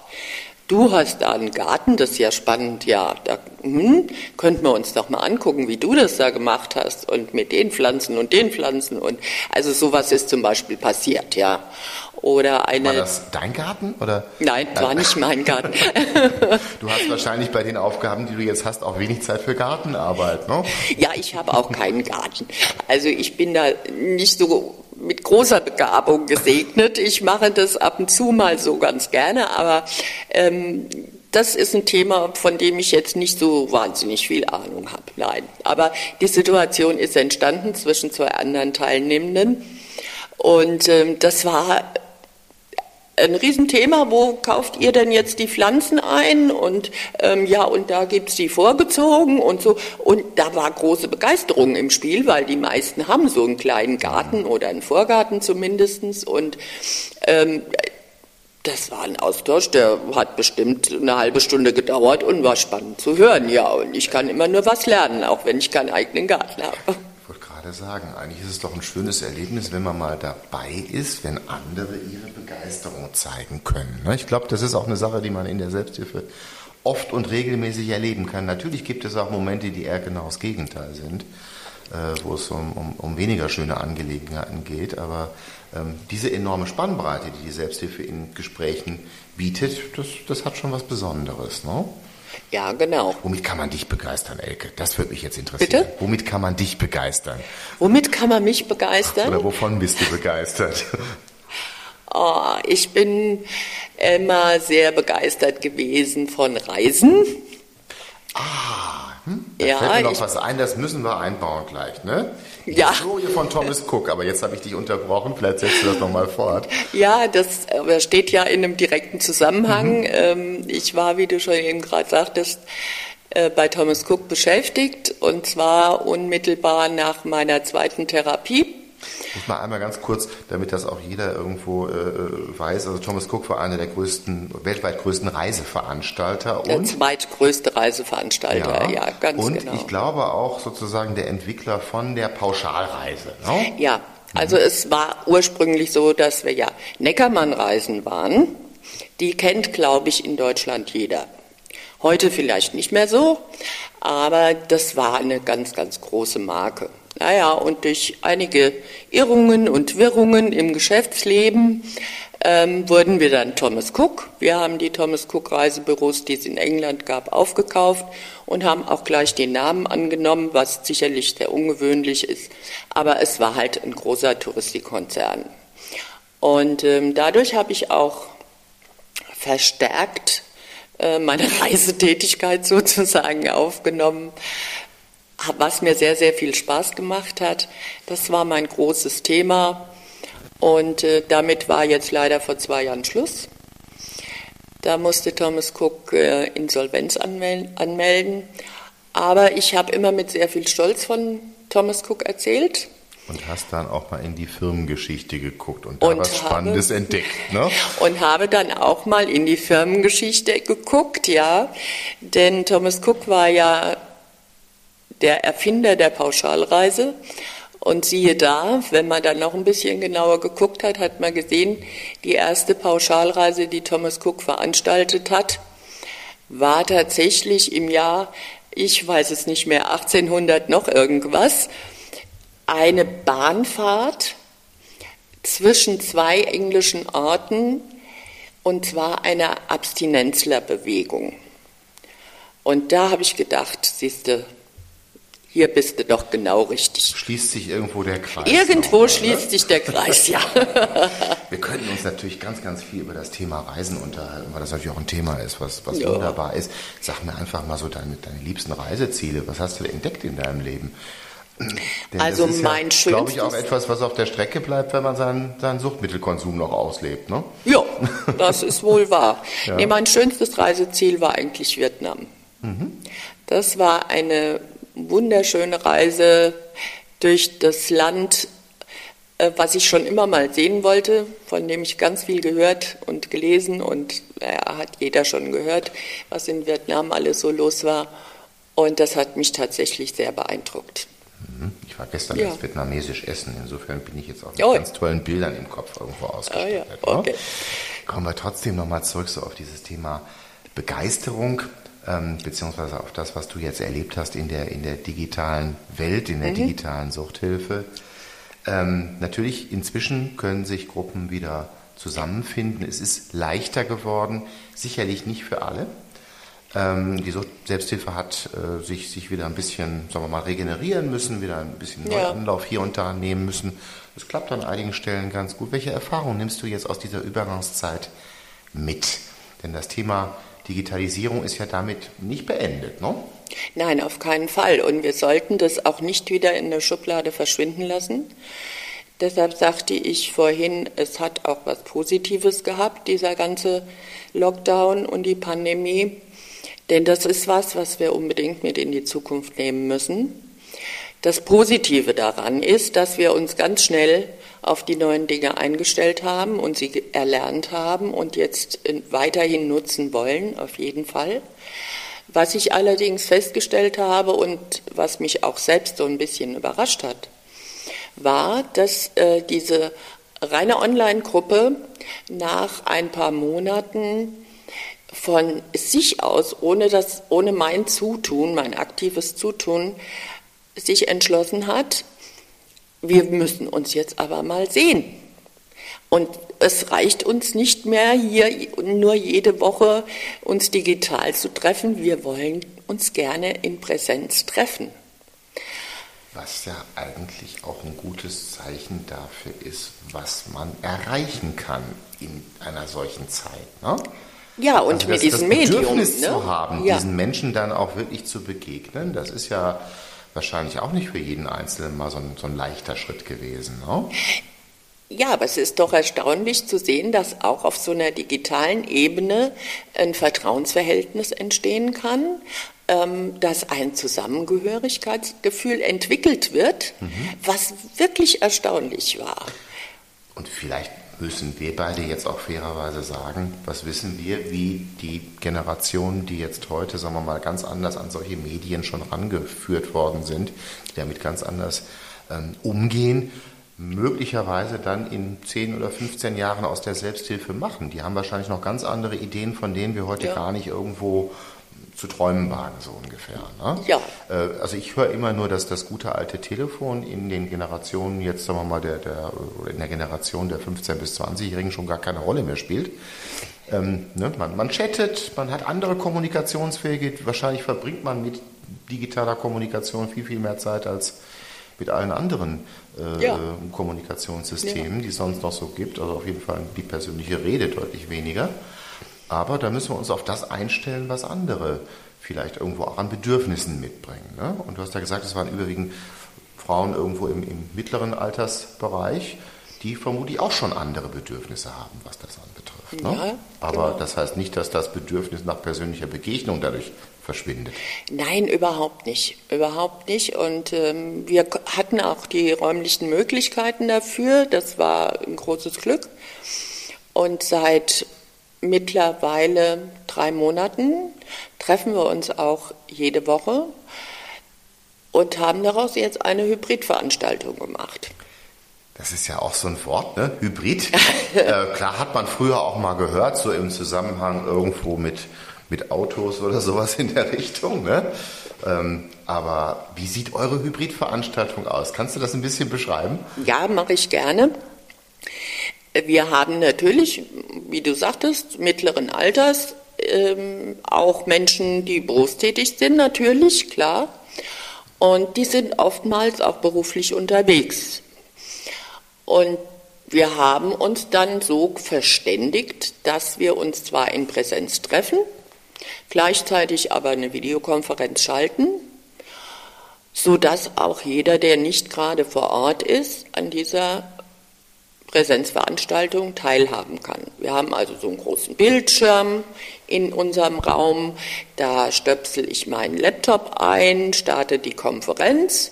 Du hast da einen Garten, das ist ja spannend, ja, da hm, könnten wir uns doch mal angucken, wie du das da gemacht hast und mit den Pflanzen und den Pflanzen und also sowas ist zum Beispiel passiert, ja. Oder eine. War das dein Garten oder? Nein, war nicht mein Garten. du hast wahrscheinlich bei den Aufgaben, die du jetzt hast, auch wenig Zeit für Gartenarbeit, ne? Ja, ich habe auch keinen Garten. Also ich bin da nicht so mit großer Begabung gesegnet. Ich mache das ab und zu mal so ganz gerne, aber ähm, das ist ein Thema, von dem ich jetzt nicht so wahnsinnig viel Ahnung habe. Nein, aber die Situation ist entstanden zwischen zwei anderen Teilnehmenden und ähm, das war ein Riesenthema, wo kauft ihr denn jetzt die Pflanzen ein? Und ähm, ja, und da gibt's die vorgezogen und so. Und da war große Begeisterung im Spiel, weil die meisten haben so einen kleinen Garten oder einen Vorgarten zumindestens Und ähm, das war ein Austausch, der hat bestimmt eine halbe Stunde gedauert und war spannend zu hören. Ja, und ich kann immer nur was lernen, auch wenn ich keinen eigenen Garten habe gerade sagen, eigentlich ist es doch ein schönes Erlebnis, wenn man mal dabei ist, wenn andere ihre Begeisterung zeigen können. Ne? Ich glaube, das ist auch eine Sache, die man in der Selbsthilfe oft und regelmäßig erleben kann. Natürlich gibt es auch Momente, die eher genau das Gegenteil sind, äh, wo es um, um, um, weniger schöne Angelegenheiten geht. Aber ähm, diese enorme Spannbreite, die die Selbsthilfe in Gesprächen bietet, das, das hat schon was Besonderes. Ne? Ja, genau. Womit kann man dich begeistern, Elke? Das würde mich jetzt interessieren. Bitte? Womit kann man dich begeistern? Womit kann man mich begeistern? Oder wovon bist du begeistert? Oh, ich bin immer sehr begeistert gewesen von Reisen. Ah, hm? da ja, fällt mir noch was ein, das müssen wir einbauen gleich, ne? Ja. Historie von Thomas Cook, aber jetzt habe ich dich unterbrochen, vielleicht setzt du das nochmal fort. Ja, das steht ja in einem direkten Zusammenhang. Mhm. Ähm, ich war, wie du schon eben gerade sagtest, äh, bei Thomas Cook beschäftigt und zwar unmittelbar nach meiner zweiten Therapie. Muss mal einmal ganz kurz, damit das auch jeder irgendwo äh, äh, weiß. Also Thomas Cook war einer der größten, weltweit größten Reiseveranstalter. Der und, zweitgrößte Reiseveranstalter, ja, ja ganz und genau. Und ich glaube auch sozusagen der Entwickler von der Pauschalreise. Ne? Ja, also es war ursprünglich so, dass wir ja Neckermann-Reisen waren. Die kennt, glaube ich, in Deutschland jeder. Heute vielleicht nicht mehr so, aber das war eine ganz, ganz große Marke. Naja, und durch einige Irrungen und Wirrungen im Geschäftsleben ähm, wurden wir dann Thomas Cook. Wir haben die Thomas Cook Reisebüros, die es in England gab, aufgekauft und haben auch gleich den Namen angenommen, was sicherlich sehr ungewöhnlich ist. Aber es war halt ein großer Touristikkonzern. Und ähm, dadurch habe ich auch verstärkt äh, meine Reisetätigkeit sozusagen aufgenommen was mir sehr, sehr viel Spaß gemacht hat. Das war mein großes Thema und äh, damit war jetzt leider vor zwei Jahren Schluss. Da musste Thomas Cook äh, Insolvenz anmel anmelden. Aber ich habe immer mit sehr viel Stolz von Thomas Cook erzählt. Und hast dann auch mal in die Firmengeschichte geguckt und da und was Spannendes habe, entdeckt, ne? Und habe dann auch mal in die Firmengeschichte geguckt, ja. Denn Thomas Cook war ja der Erfinder der Pauschalreise. Und siehe da, wenn man dann noch ein bisschen genauer geguckt hat, hat man gesehen, die erste Pauschalreise, die Thomas Cook veranstaltet hat, war tatsächlich im Jahr, ich weiß es nicht mehr, 1800 noch irgendwas, eine Bahnfahrt zwischen zwei englischen Orten und zwar einer Abstinenzlerbewegung. Und da habe ich gedacht, siehste, hier bist du doch genau richtig. Schließt sich irgendwo der Kreis. Irgendwo mal, schließt sich der Kreis, ja. Wir könnten uns natürlich ganz, ganz viel über das Thema Reisen unterhalten, weil das natürlich auch ein Thema ist, was, was ja. wunderbar ist. Sag mir einfach mal so deine, deine liebsten Reiseziele. Was hast du entdeckt in deinem Leben? Denn also das ist mein ja, schönstes... glaube ich, auch etwas, was auf der Strecke bleibt, wenn man seinen, seinen Suchtmittelkonsum noch auslebt, ne? Ja, das ist wohl wahr. ja. nee, mein schönstes Reiseziel war eigentlich Vietnam. Mhm. Das war eine wunderschöne Reise durch das Land, äh, was ich schon immer mal sehen wollte, von dem ich ganz viel gehört und gelesen und naja, hat jeder schon gehört, was in Vietnam alles so los war. Und das hat mich tatsächlich sehr beeindruckt. Mhm. Ich war gestern ja. vietnamesisch essen, insofern bin ich jetzt auch mit oh. ganz tollen Bildern im Kopf irgendwo ausgestattet. Oh ja. okay. Kommen wir trotzdem nochmal zurück so auf dieses Thema Begeisterung ähm, beziehungsweise auf das, was du jetzt erlebt hast in der, in der digitalen Welt, in der mhm. digitalen Suchthilfe. Ähm, natürlich, inzwischen können sich Gruppen wieder zusammenfinden. Es ist leichter geworden, sicherlich nicht für alle. Ähm, die Selbsthilfe hat äh, sich, sich wieder ein bisschen, sagen wir mal, regenerieren müssen, wieder ein bisschen ja. Neuanlauf hier und da nehmen müssen. Es klappt an einigen Stellen ganz gut. Welche Erfahrungen nimmst du jetzt aus dieser Übergangszeit mit? Denn das Thema Digitalisierung ist ja damit nicht beendet, ne? Nein, auf keinen Fall. Und wir sollten das auch nicht wieder in der Schublade verschwinden lassen. Deshalb sagte ich vorhin, es hat auch was Positives gehabt, dieser ganze Lockdown und die Pandemie. Denn das ist was, was wir unbedingt mit in die Zukunft nehmen müssen. Das Positive daran ist, dass wir uns ganz schnell auf die neuen Dinge eingestellt haben und sie erlernt haben und jetzt weiterhin nutzen wollen, auf jeden Fall. Was ich allerdings festgestellt habe und was mich auch selbst so ein bisschen überrascht hat, war, dass äh, diese reine Online-Gruppe nach ein paar Monaten von sich aus, ohne, das, ohne mein Zutun, mein aktives Zutun, sich entschlossen hat, wir müssen uns jetzt aber mal sehen. Und es reicht uns nicht mehr, hier nur jede Woche uns digital zu treffen. Wir wollen uns gerne in Präsenz treffen. Was ja eigentlich auch ein gutes Zeichen dafür ist, was man erreichen kann in einer solchen Zeit. Ne? Ja, und also mit das, diesem das Bedürfnis Medium. Ne? zu haben, ja. diesen Menschen dann auch wirklich zu begegnen, das ist ja wahrscheinlich auch nicht für jeden Einzelnen mal so ein, so ein leichter Schritt gewesen. Ne? Ja, aber es ist doch erstaunlich zu sehen, dass auch auf so einer digitalen Ebene ein Vertrauensverhältnis entstehen kann, äh, ähm, dass ein Zusammengehörigkeitsgefühl entwickelt wird, mhm. was wirklich erstaunlich war. Und vielleicht müssen wir beide jetzt auch fairerweise sagen, was wissen wir, wie die Generationen, die jetzt heute, sagen wir mal, ganz anders an solche Medien schon rangeführt worden sind, die damit ganz anders ähm, umgehen, möglicherweise dann in 10 oder 15 Jahren aus der Selbsthilfe machen. Die haben wahrscheinlich noch ganz andere Ideen, von denen wir heute ja. gar nicht irgendwo zu träumen wagen, so ungefähr. Ne? Ja. Äh, also ich höre immer nur, dass das gute alte Telefon in den Generationen, jetzt sagen wir mal, der, der, in der Generation der 15- bis 20-Jährigen schon gar keine Rolle mehr spielt. Ähm, ne? man, man chattet, man hat andere Kommunikationswege, wahrscheinlich verbringt man mit digitaler Kommunikation viel, viel mehr Zeit als mit allen anderen äh, ja. Kommunikationssystemen, ja. die es sonst noch so gibt. Also auf jeden Fall die persönliche Rede deutlich weniger. Aber da müssen wir uns auf das einstellen, was andere vielleicht irgendwo auch an Bedürfnissen mitbringen. Ne? Und du hast ja gesagt, es waren überwiegend Frauen irgendwo im, im, mittleren Altersbereich, die vermutlich auch schon andere Bedürfnisse haben, was das anbetrifft. Ne? Ja, Aber genau. das heißt nicht, dass das Bedürfnis nach persönlicher Begegnung dadurch verschwindet. Nein, überhaupt nicht. Überhaupt nicht. Und ähm, wir hatten auch die räumlichen Möglichkeiten dafür. Das war ein großes Glück. Und seit mittlerweile drei Monaten treffen wir uns auch jede Woche und haben daraus jetzt eine Hybridveranstaltung gemacht. Das ist ja auch so ein Wort, ne? Hybrid. äh, klar hat man früher auch mal gehört, so im Zusammenhang irgendwo mit, mit Autos oder sowas in der Richtung. Ne? Ähm, aber wie sieht eure Hybridveranstaltung aus? Kannst du das ein bisschen beschreiben? Ja, mache ich gerne. Wir haben natürlich, wie du sagtest, mittleren Alters, ähm, auch Menschen, die berufstätig sind, natürlich, klar. Und die sind oftmals auch beruflich unterwegs. Und wir haben uns dann so verständigt, dass wir uns zwar in Präsenz treffen, gleichzeitig aber eine Videokonferenz schalten, sodass auch jeder, der nicht gerade vor Ort ist, an dieser Präsenzveranstaltung teilhaben kann. Wir haben also so einen großen Bildschirm in unserem Raum. Da stöpsel ich meinen Laptop ein, starte die Konferenz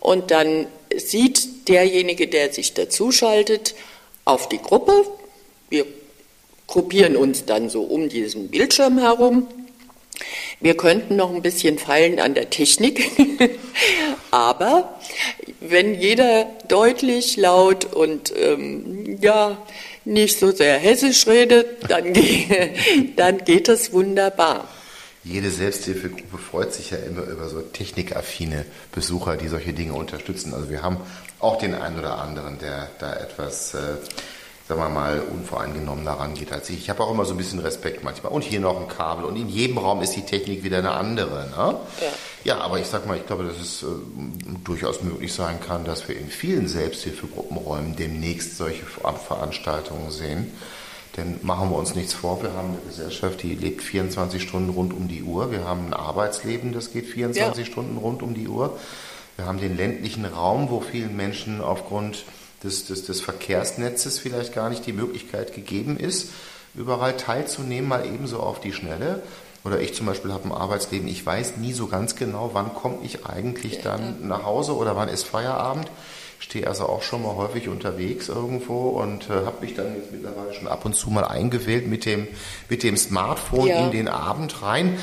und dann sieht derjenige, der sich dazuschaltet, auf die Gruppe. Wir gruppieren uns dann so um diesen Bildschirm herum wir könnten noch ein bisschen feilen an der Technik, aber wenn jeder deutlich, laut und ähm, ja nicht so sehr hessisch redet, dann, dann geht das wunderbar. Jede Selbsthilfegruppe freut sich ja immer über so technikaffine Besucher, die solche Dinge unterstützen. Also wir haben auch den einen oder anderen, der da etwas äh, sagen wir mal, unvoreingenommener rangeht als ich. Ich habe auch immer so ein bisschen Respekt manchmal. Und hier noch ein Kabel. Und in jedem Raum ist die Technik wieder eine andere. Ne? Ja. ja, aber ich sag mal, ich glaube, dass es äh, durchaus möglich sein kann, dass wir in vielen Selbsthilfegruppenräumen demnächst solche Veranstaltungen sehen. Denn machen wir uns nichts vor, wir haben eine Gesellschaft, die lebt 24 Stunden rund um die Uhr. Wir haben ein Arbeitsleben, das geht 24 ja. Stunden rund um die Uhr. Wir haben den ländlichen Raum, wo vielen Menschen aufgrund des, des, des Verkehrsnetzes vielleicht gar nicht die Möglichkeit gegeben ist, überall teilzunehmen, mal ebenso auf die Schnelle. Oder ich zum Beispiel habe ein Arbeitsleben, ich weiß nie so ganz genau, wann komme ich eigentlich dann nach Hause oder wann ist Feierabend. Stehe also auch schon mal häufig unterwegs irgendwo und äh, habe mich dann jetzt mittlerweile schon ab und zu mal eingewählt mit dem, mit dem Smartphone ja. in den Abend rein.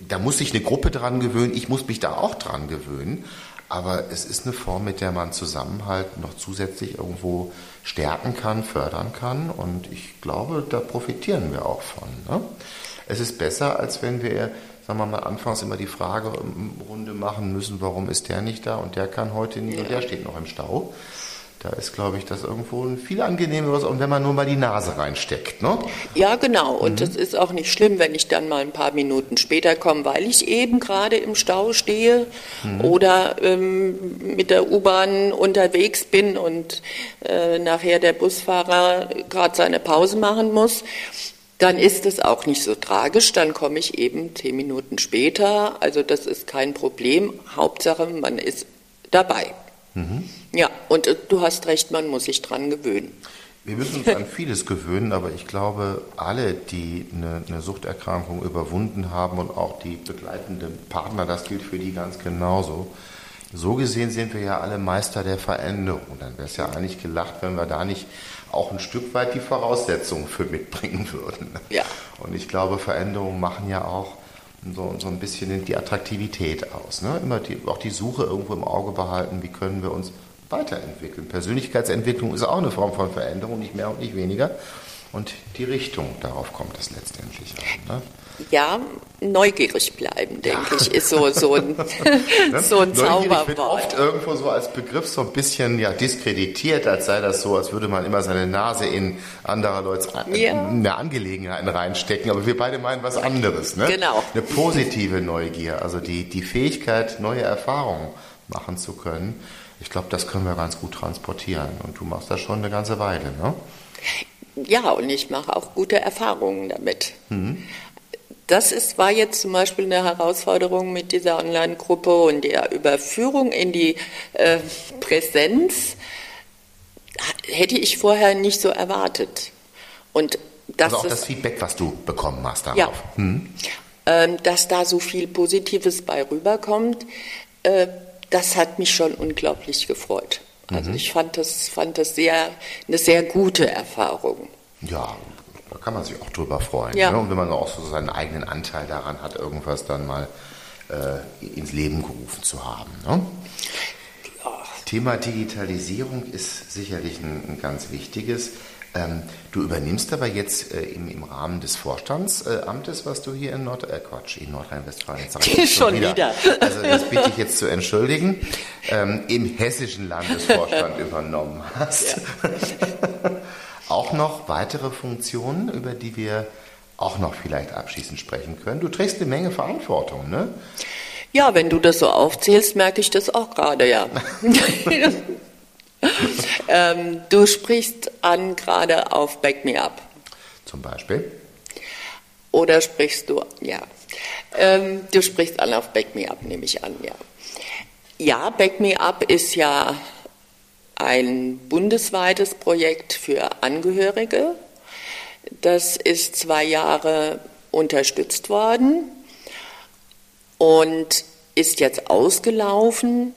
Da muss sich eine Gruppe dran gewöhnen, ich muss mich da auch dran gewöhnen. Aber es ist eine Form, mit der man Zusammenhalt noch zusätzlich irgendwo stärken kann, fördern kann. Und ich glaube, da profitieren wir auch von. Ne? Es ist besser, als wenn wir, sagen wir mal, anfangs immer die Fragerunde machen müssen, warum ist der nicht da und der kann heute nicht und der steht noch im Stau. Da ist, glaube ich, das irgendwo ein viel angenehmeres, und wenn man nur mal die Nase reinsteckt. Ne? Ja, genau. Und es mhm. ist auch nicht schlimm, wenn ich dann mal ein paar Minuten später komme, weil ich eben gerade im Stau stehe mhm. oder ähm, mit der U-Bahn unterwegs bin und äh, nachher der Busfahrer gerade seine Pause machen muss. Dann ist es auch nicht so tragisch, dann komme ich eben zehn Minuten später. Also das ist kein Problem. Hauptsache, man ist dabei. Mhm. Ja, und äh, du hast recht, man muss sich dran gewöhnen. Wir müssen uns an vieles gewöhnen, aber ich glaube, alle, die eine, eine, Suchterkrankung überwunden haben und auch die begleitenden Partner, das gilt für die ganz genauso. So gesehen sind wir ja alle Meister der Veränderung. Dann wäre es ja eigentlich gelacht, wenn wir da nicht auch ein Stück weit die Voraussetzungen für mitbringen würden. Ja. Und ich glaube, Veränderungen machen ja auch so, so ein bisschen die Attraktivität aus. Ne? Immer die, auch die Suche irgendwo im Auge behalten, wie können wir uns weiterentwickeln. Persönlichkeitsentwicklung ist auch eine Form von Veränderung, nicht mehr und nicht weniger. Und die Richtung, darauf kommt es letztendlich an. Ne? Ja, neugierig bleiben, denke ja. ich, ist so, so ein, ne? so ein Zauberwort. wird oft irgendwo so als Begriff so ein bisschen ja, diskreditiert, als sei das so, als würde man immer seine Nase in anderer Leute ja. eine Angelegenheiten reinstecken. Aber wir beide meinen was anderes. Ne? Genau. Eine positive Neugier, also die, die Fähigkeit, neue Erfahrungen machen zu können. Ich glaube, das können wir ganz gut transportieren. Und du machst das schon eine ganze Weile, ne? Ja, und ich mache auch gute Erfahrungen damit. Mhm. Das ist, war jetzt zum Beispiel eine Herausforderung mit dieser Online-Gruppe und der Überführung in die äh, Präsenz hätte ich vorher nicht so erwartet. Und das also auch das Feedback, was du bekommen hast darauf. Ja, hm. ähm, dass da so viel Positives bei rüberkommt, äh, das hat mich schon unglaublich gefreut. Also mhm. ich fand das, fand das sehr, eine sehr gute Erfahrung. Ja, da kann man sich auch drüber freuen. Ja. Ne? Und wenn man auch so seinen eigenen Anteil daran hat, irgendwas dann mal äh, ins Leben gerufen zu haben. Ne? Ja. Thema Digitalisierung ist sicherlich ein, ein ganz wichtiges. Ähm, du übernimmst aber jetzt äh, im, im, Rahmen des Vorstandsamtes, äh, was du hier in Nord äh, Quatsch, in Nordrhein-Westfalen jetzt schon, schon wieder. wieder. Also das bitte ich jetzt zu entschuldigen, ähm, im hessischen Landesvorstand übernommen hast. Auch noch weitere Funktionen, über die wir auch noch vielleicht abschließend sprechen können. Du trägst eine Menge Verantwortung, ne? Ja, wenn du das so aufzählst, merke ich das auch gerade, ja. ähm, du sprichst an gerade auf Back Me Up. Zum Beispiel? Oder sprichst du, ja. Ähm, du sprichst an auf Back Me Up, nehme ich an, ja. Ja, Back Me Up ist ja ein bundesweites Projekt für Angehörige. Das ist zwei Jahre unterstützt worden und ist jetzt ausgelaufen,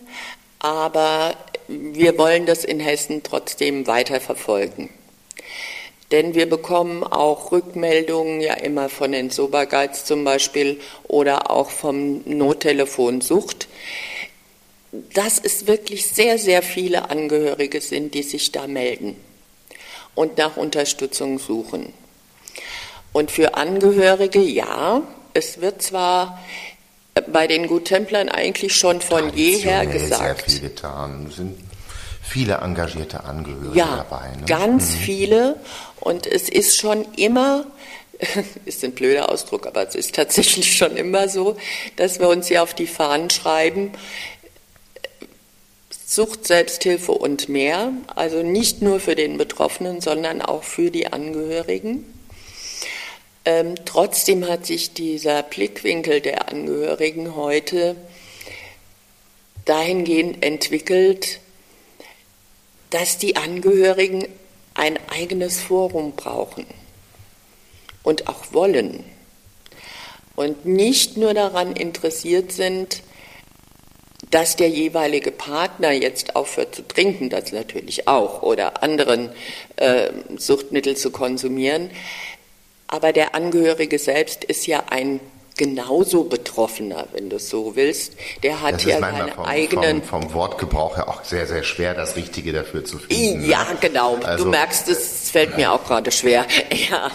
aber wir wollen das in Hessen trotzdem weiter verfolgen. Denn wir bekommen auch Rückmeldungen ja immer von den Sobergeiz zum Beispiel oder auch vom Nottelefon Sucht, dass es wirklich sehr, sehr viele Angehörige sind, die sich da melden und nach Unterstützung suchen. Und für Angehörige, ja, es wird zwar bei den Guttemplern eigentlich schon von jeher gesagt. Sehr viel getan. Es sind viele engagierte Angehörige ja, dabei. Ne? Ganz mhm. viele. Und es ist schon immer, ist ein blöder Ausdruck, aber es ist tatsächlich schon immer so, dass wir uns hier auf die Fahnen schreiben, Sucht, Selbsthilfe und mehr, also nicht nur für den Betroffenen, sondern auch für die Angehörigen. Ähm, trotzdem hat sich dieser Blickwinkel der Angehörigen heute dahingehend entwickelt, dass die Angehörigen ein eigenes Forum brauchen und auch wollen und nicht nur daran interessiert sind, dass der jeweilige Partner jetzt aufhört zu trinken, das natürlich auch, oder anderen äh, Suchtmittel zu konsumieren, aber der Angehörige selbst ist ja ein genauso Betroffener, wenn du es so willst. Der hat ja seine vom, eigenen. Vom, vom, Wortgebrauch her auch sehr, sehr schwer, das Richtige dafür zu finden. Ja, ne? genau. Also, du merkst, es fällt mir auch gerade schwer. Ja.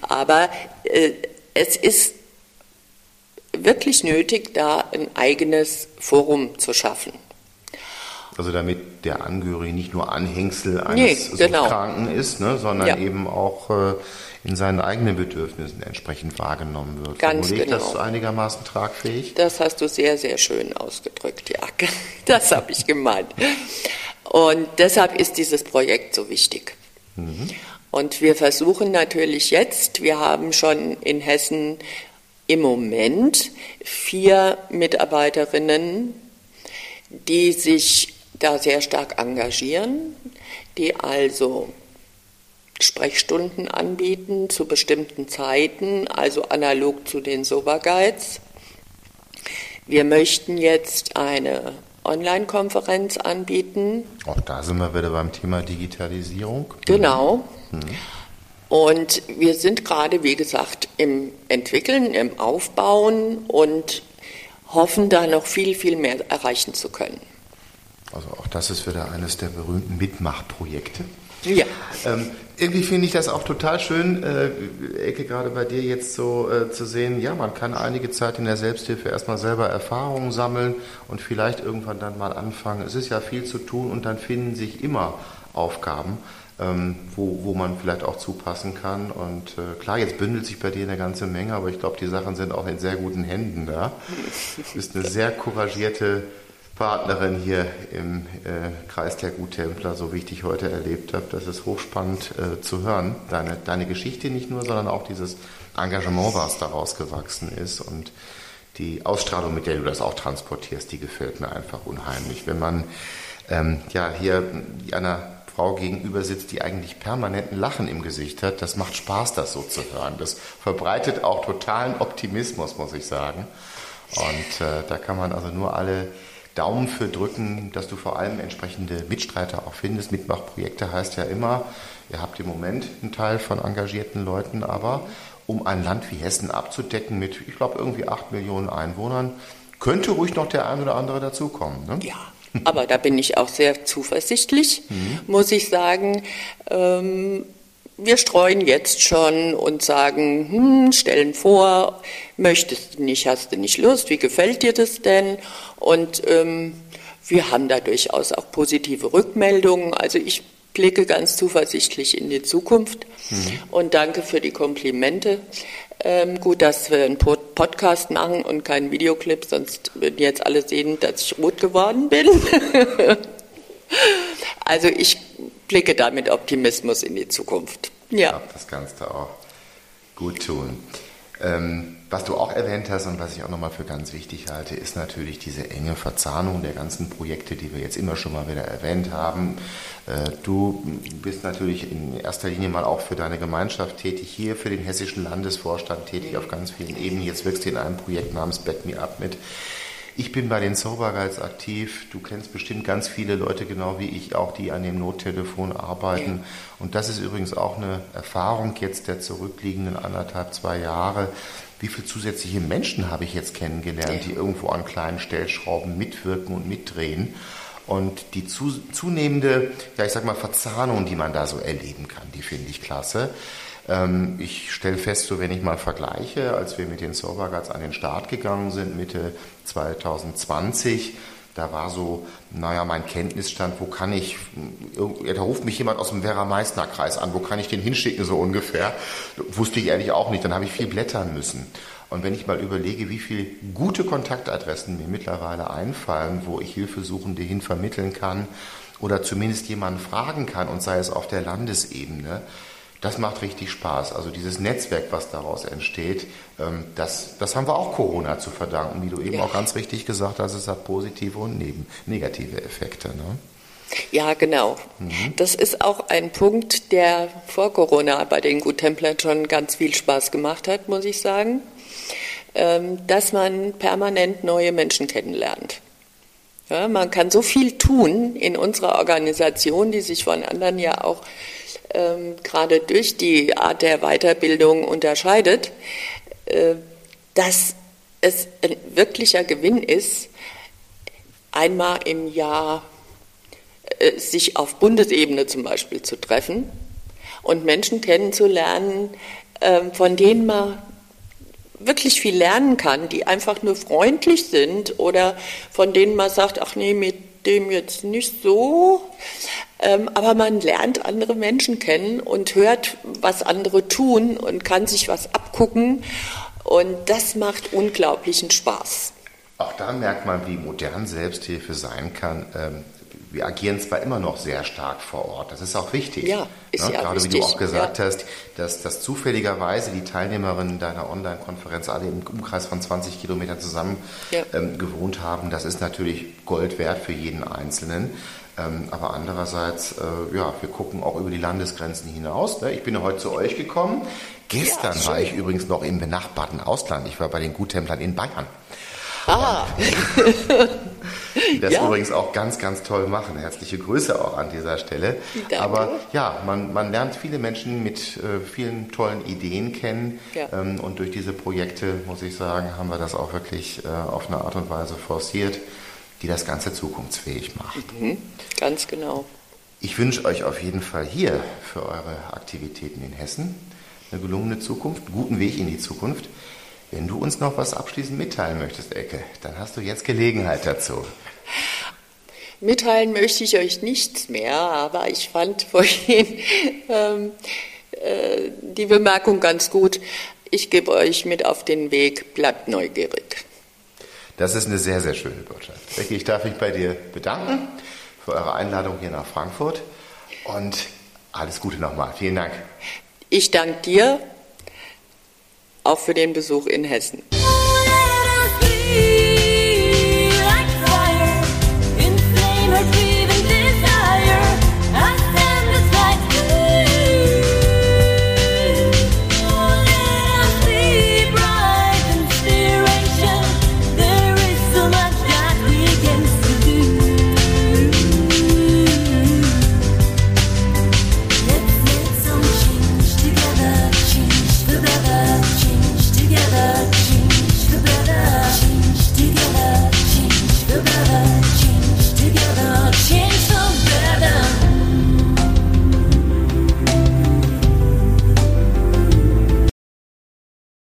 Aber äh, es ist wirklich nötig, da ein eigenes Forum zu schaffen. Also damit der Angehörige nicht nur Anhängsel eines nee, genau. Kranken ist, ne, sondern ja. eben auch äh, in seinen eigenen Bedürfnissen entsprechend wahrgenommen wird. Ganz Formuliert genau. das einigermaßen tragfähig? Das hast du sehr, sehr schön ausgedrückt, ja. Das habe ich gemeint. Und deshalb ist dieses Projekt so wichtig. Mhm. Und wir versuchen natürlich jetzt, wir haben schon in Hessen im Moment vier Mitarbeiterinnen, die sich da sehr stark engagieren, die also Sprechstunden anbieten zu bestimmten Zeiten, also analog zu den Sober-Guides. Wir möchten jetzt eine Online-Konferenz anbieten. Auch da sind wir wieder beim Thema Digitalisierung. Genau. Mhm. Und wir sind gerade, wie gesagt, im Entwickeln, im Aufbauen und hoffen da noch viel, viel mehr erreichen zu können. Also auch das ist wieder eines der berühmten Mitmachprojekte. Ja. Ähm, irgendwie finde ich das auch total schön, äh, Ecke, gerade bei dir jetzt so äh, zu sehen, ja, man kann einige Zeit in der Selbsthilfe erstmal selber Erfahrungen sammeln und vielleicht irgendwann dann mal anfangen. Es ist ja viel zu tun und dann finden sich immer Aufgaben, ähm, wo, wo man vielleicht auch zupassen kann. Und äh, klar, jetzt bündelt sich bei dir eine ganze Menge, aber ich glaube, die Sachen sind auch in sehr guten Händen da. Du bist eine sehr couragierte Partnerin hier im äh, Kreis der Guttempler, so wie ich dich heute erlebt habe. Das ist hochspannend äh, zu hören. Deine, deine Geschichte nicht nur, sondern auch dieses Engagement, was daraus gewachsen ist und die Ausstrahlung, mit der du das auch transportierst, die gefällt mir einfach unheimlich. Wenn man ähm, ja hier einer Frau gegenüber sitzt, die eigentlich permanenten Lachen im Gesicht hat, das macht Spaß, das so zu hören. Das verbreitet auch totalen Optimismus, muss ich sagen. Und äh, da kann man also nur alle Daumen für drücken, dass du vor allem entsprechende Mitstreiter auch findest. Mitmachprojekte heißt ja immer, ihr habt im Moment einen Teil von engagierten Leuten, aber um ein Land wie Hessen abzudecken mit, ich glaube, irgendwie acht Millionen Einwohnern, könnte ruhig noch der ein oder andere dazukommen. Ne? Ja, aber da bin ich auch sehr zuversichtlich, mhm. muss ich sagen. Ähm, wir streuen jetzt schon und sagen, hm, stellen vor, möchtest du nicht, hast du nicht Lust, wie gefällt dir das denn? Und ähm, wir haben da durchaus auch positive Rückmeldungen. Also ich blicke ganz zuversichtlich in die Zukunft mhm. und danke für die Komplimente. Ähm, gut, dass wir einen Podcast machen und keinen Videoclip, sonst würden jetzt alle sehen, dass ich rot geworden bin. also ich blicke da mit Optimismus in die Zukunft. Ja. Das kannst du auch gut tun. Ähm, was du auch erwähnt hast und was ich auch nochmal für ganz wichtig halte, ist natürlich diese enge Verzahnung der ganzen Projekte, die wir jetzt immer schon mal wieder erwähnt haben. Äh, du bist natürlich in erster Linie mal auch für deine Gemeinschaft tätig, hier für den hessischen Landesvorstand tätig auf ganz vielen Ebenen. Jetzt wirkst du in einem Projekt namens Back Me Up mit. Ich bin bei den Sober Guides aktiv. Du kennst bestimmt ganz viele Leute, genau wie ich auch, die an dem Nottelefon arbeiten. Ja. Und das ist übrigens auch eine Erfahrung jetzt der zurückliegenden anderthalb, zwei Jahre. Wie viele zusätzliche Menschen habe ich jetzt kennengelernt, die irgendwo an kleinen Stellschrauben mitwirken und mitdrehen? Und die zu, zunehmende, ja, ich sag mal, Verzahnung, die man da so erleben kann, die finde ich klasse. Ähm, ich stelle fest, so wenn ich mal vergleiche, als wir mit den Serverguards an den Start gegangen sind, Mitte 2020, da war so, naja, mein Kenntnisstand, wo kann ich, da ruft mich jemand aus dem Werra-Meißner-Kreis an, wo kann ich den hinschicken, so ungefähr. Wusste ich ehrlich auch nicht, dann habe ich viel blättern müssen. Und wenn ich mal überlege, wie viele gute Kontaktadressen mir mittlerweile einfallen, wo ich Hilfesuchende hin vermitteln kann oder zumindest jemanden fragen kann, und sei es auf der Landesebene, das macht richtig Spaß. Also dieses Netzwerk, was daraus entsteht, ähm, das, das haben wir auch Corona zu verdanken, wie du eben ja. auch ganz richtig gesagt hast, es hat positive und neben, negative Effekte. Ne? Ja, genau. Mhm. Das ist auch ein Punkt, der vor Corona bei den Good Templern schon ganz viel Spaß gemacht hat, muss ich sagen, ähm, dass man permanent neue Menschen kennenlernt. Ja, man kann so viel tun in unserer Organisation, die sich von anderen ja auch ähm, gerade durch die Art der Weiterbildung unterscheidet, äh, dass es ein wirklicher Gewinn ist, einmal im Jahr äh, sich auf Bundesebene zum Beispiel zu treffen und Menschen kennenzulernen, äh, von denen man wirklich viel lernen kann, die einfach nur freundlich sind oder von denen man sagt, ach nee, mit dem jetzt nicht so. Ähm, aber man lernt andere Menschen kennen und hört, was andere tun und kann sich was abgucken. Und das macht unglaublichen Spaß. Auch da merkt man, wie modern Selbsthilfe sein kann. Ähm, wir agieren zwar immer noch sehr stark vor Ort, das ist auch wichtig. Ja, ist ne? ja Gerade wichtig. wie du auch gesagt ja. hast, dass, dass zufälligerweise die Teilnehmerinnen deiner Online-Konferenz alle im Umkreis von 20 Kilometern zusammen ja. ähm, gewohnt haben, das ist natürlich Gold wert für jeden Einzelnen. Ähm, aber andererseits, äh, ja, wir gucken auch über die Landesgrenzen hinaus. Ne? Ich bin ja heute zu euch gekommen. Gestern ja, war ich übrigens noch im benachbarten Ausland. Ich war bei den Guttemplern in Bayern. Ah. die das ja. übrigens auch ganz, ganz toll machen. Herzliche Grüße auch an dieser Stelle. Danke. Aber ja, man, man lernt viele Menschen mit äh, vielen tollen Ideen kennen. Ja. Ähm, und durch diese Projekte, muss ich sagen, haben wir das auch wirklich äh, auf eine Art und Weise forciert, die das Ganze zukunftsfähig macht. Mhm. Ganz genau. Ich wünsche euch auf jeden Fall hier für eure Aktivitäten in Hessen eine gelungene Zukunft, einen guten Weg in die Zukunft. Wenn du uns noch was abschließend mitteilen möchtest, Ecke, dann hast du jetzt Gelegenheit dazu. Mitteilen möchte ich euch nichts mehr, aber ich fand vorhin ähm, äh, die Bemerkung ganz gut. Ich gebe euch mit auf den Weg, bleibt neugierig. Das ist eine sehr, sehr schöne Botschaft. Becky, ich darf mich bei dir bedanken für eure Einladung hier nach Frankfurt und alles Gute nochmal. Vielen Dank. Ich danke dir auch für den Besuch in Hessen.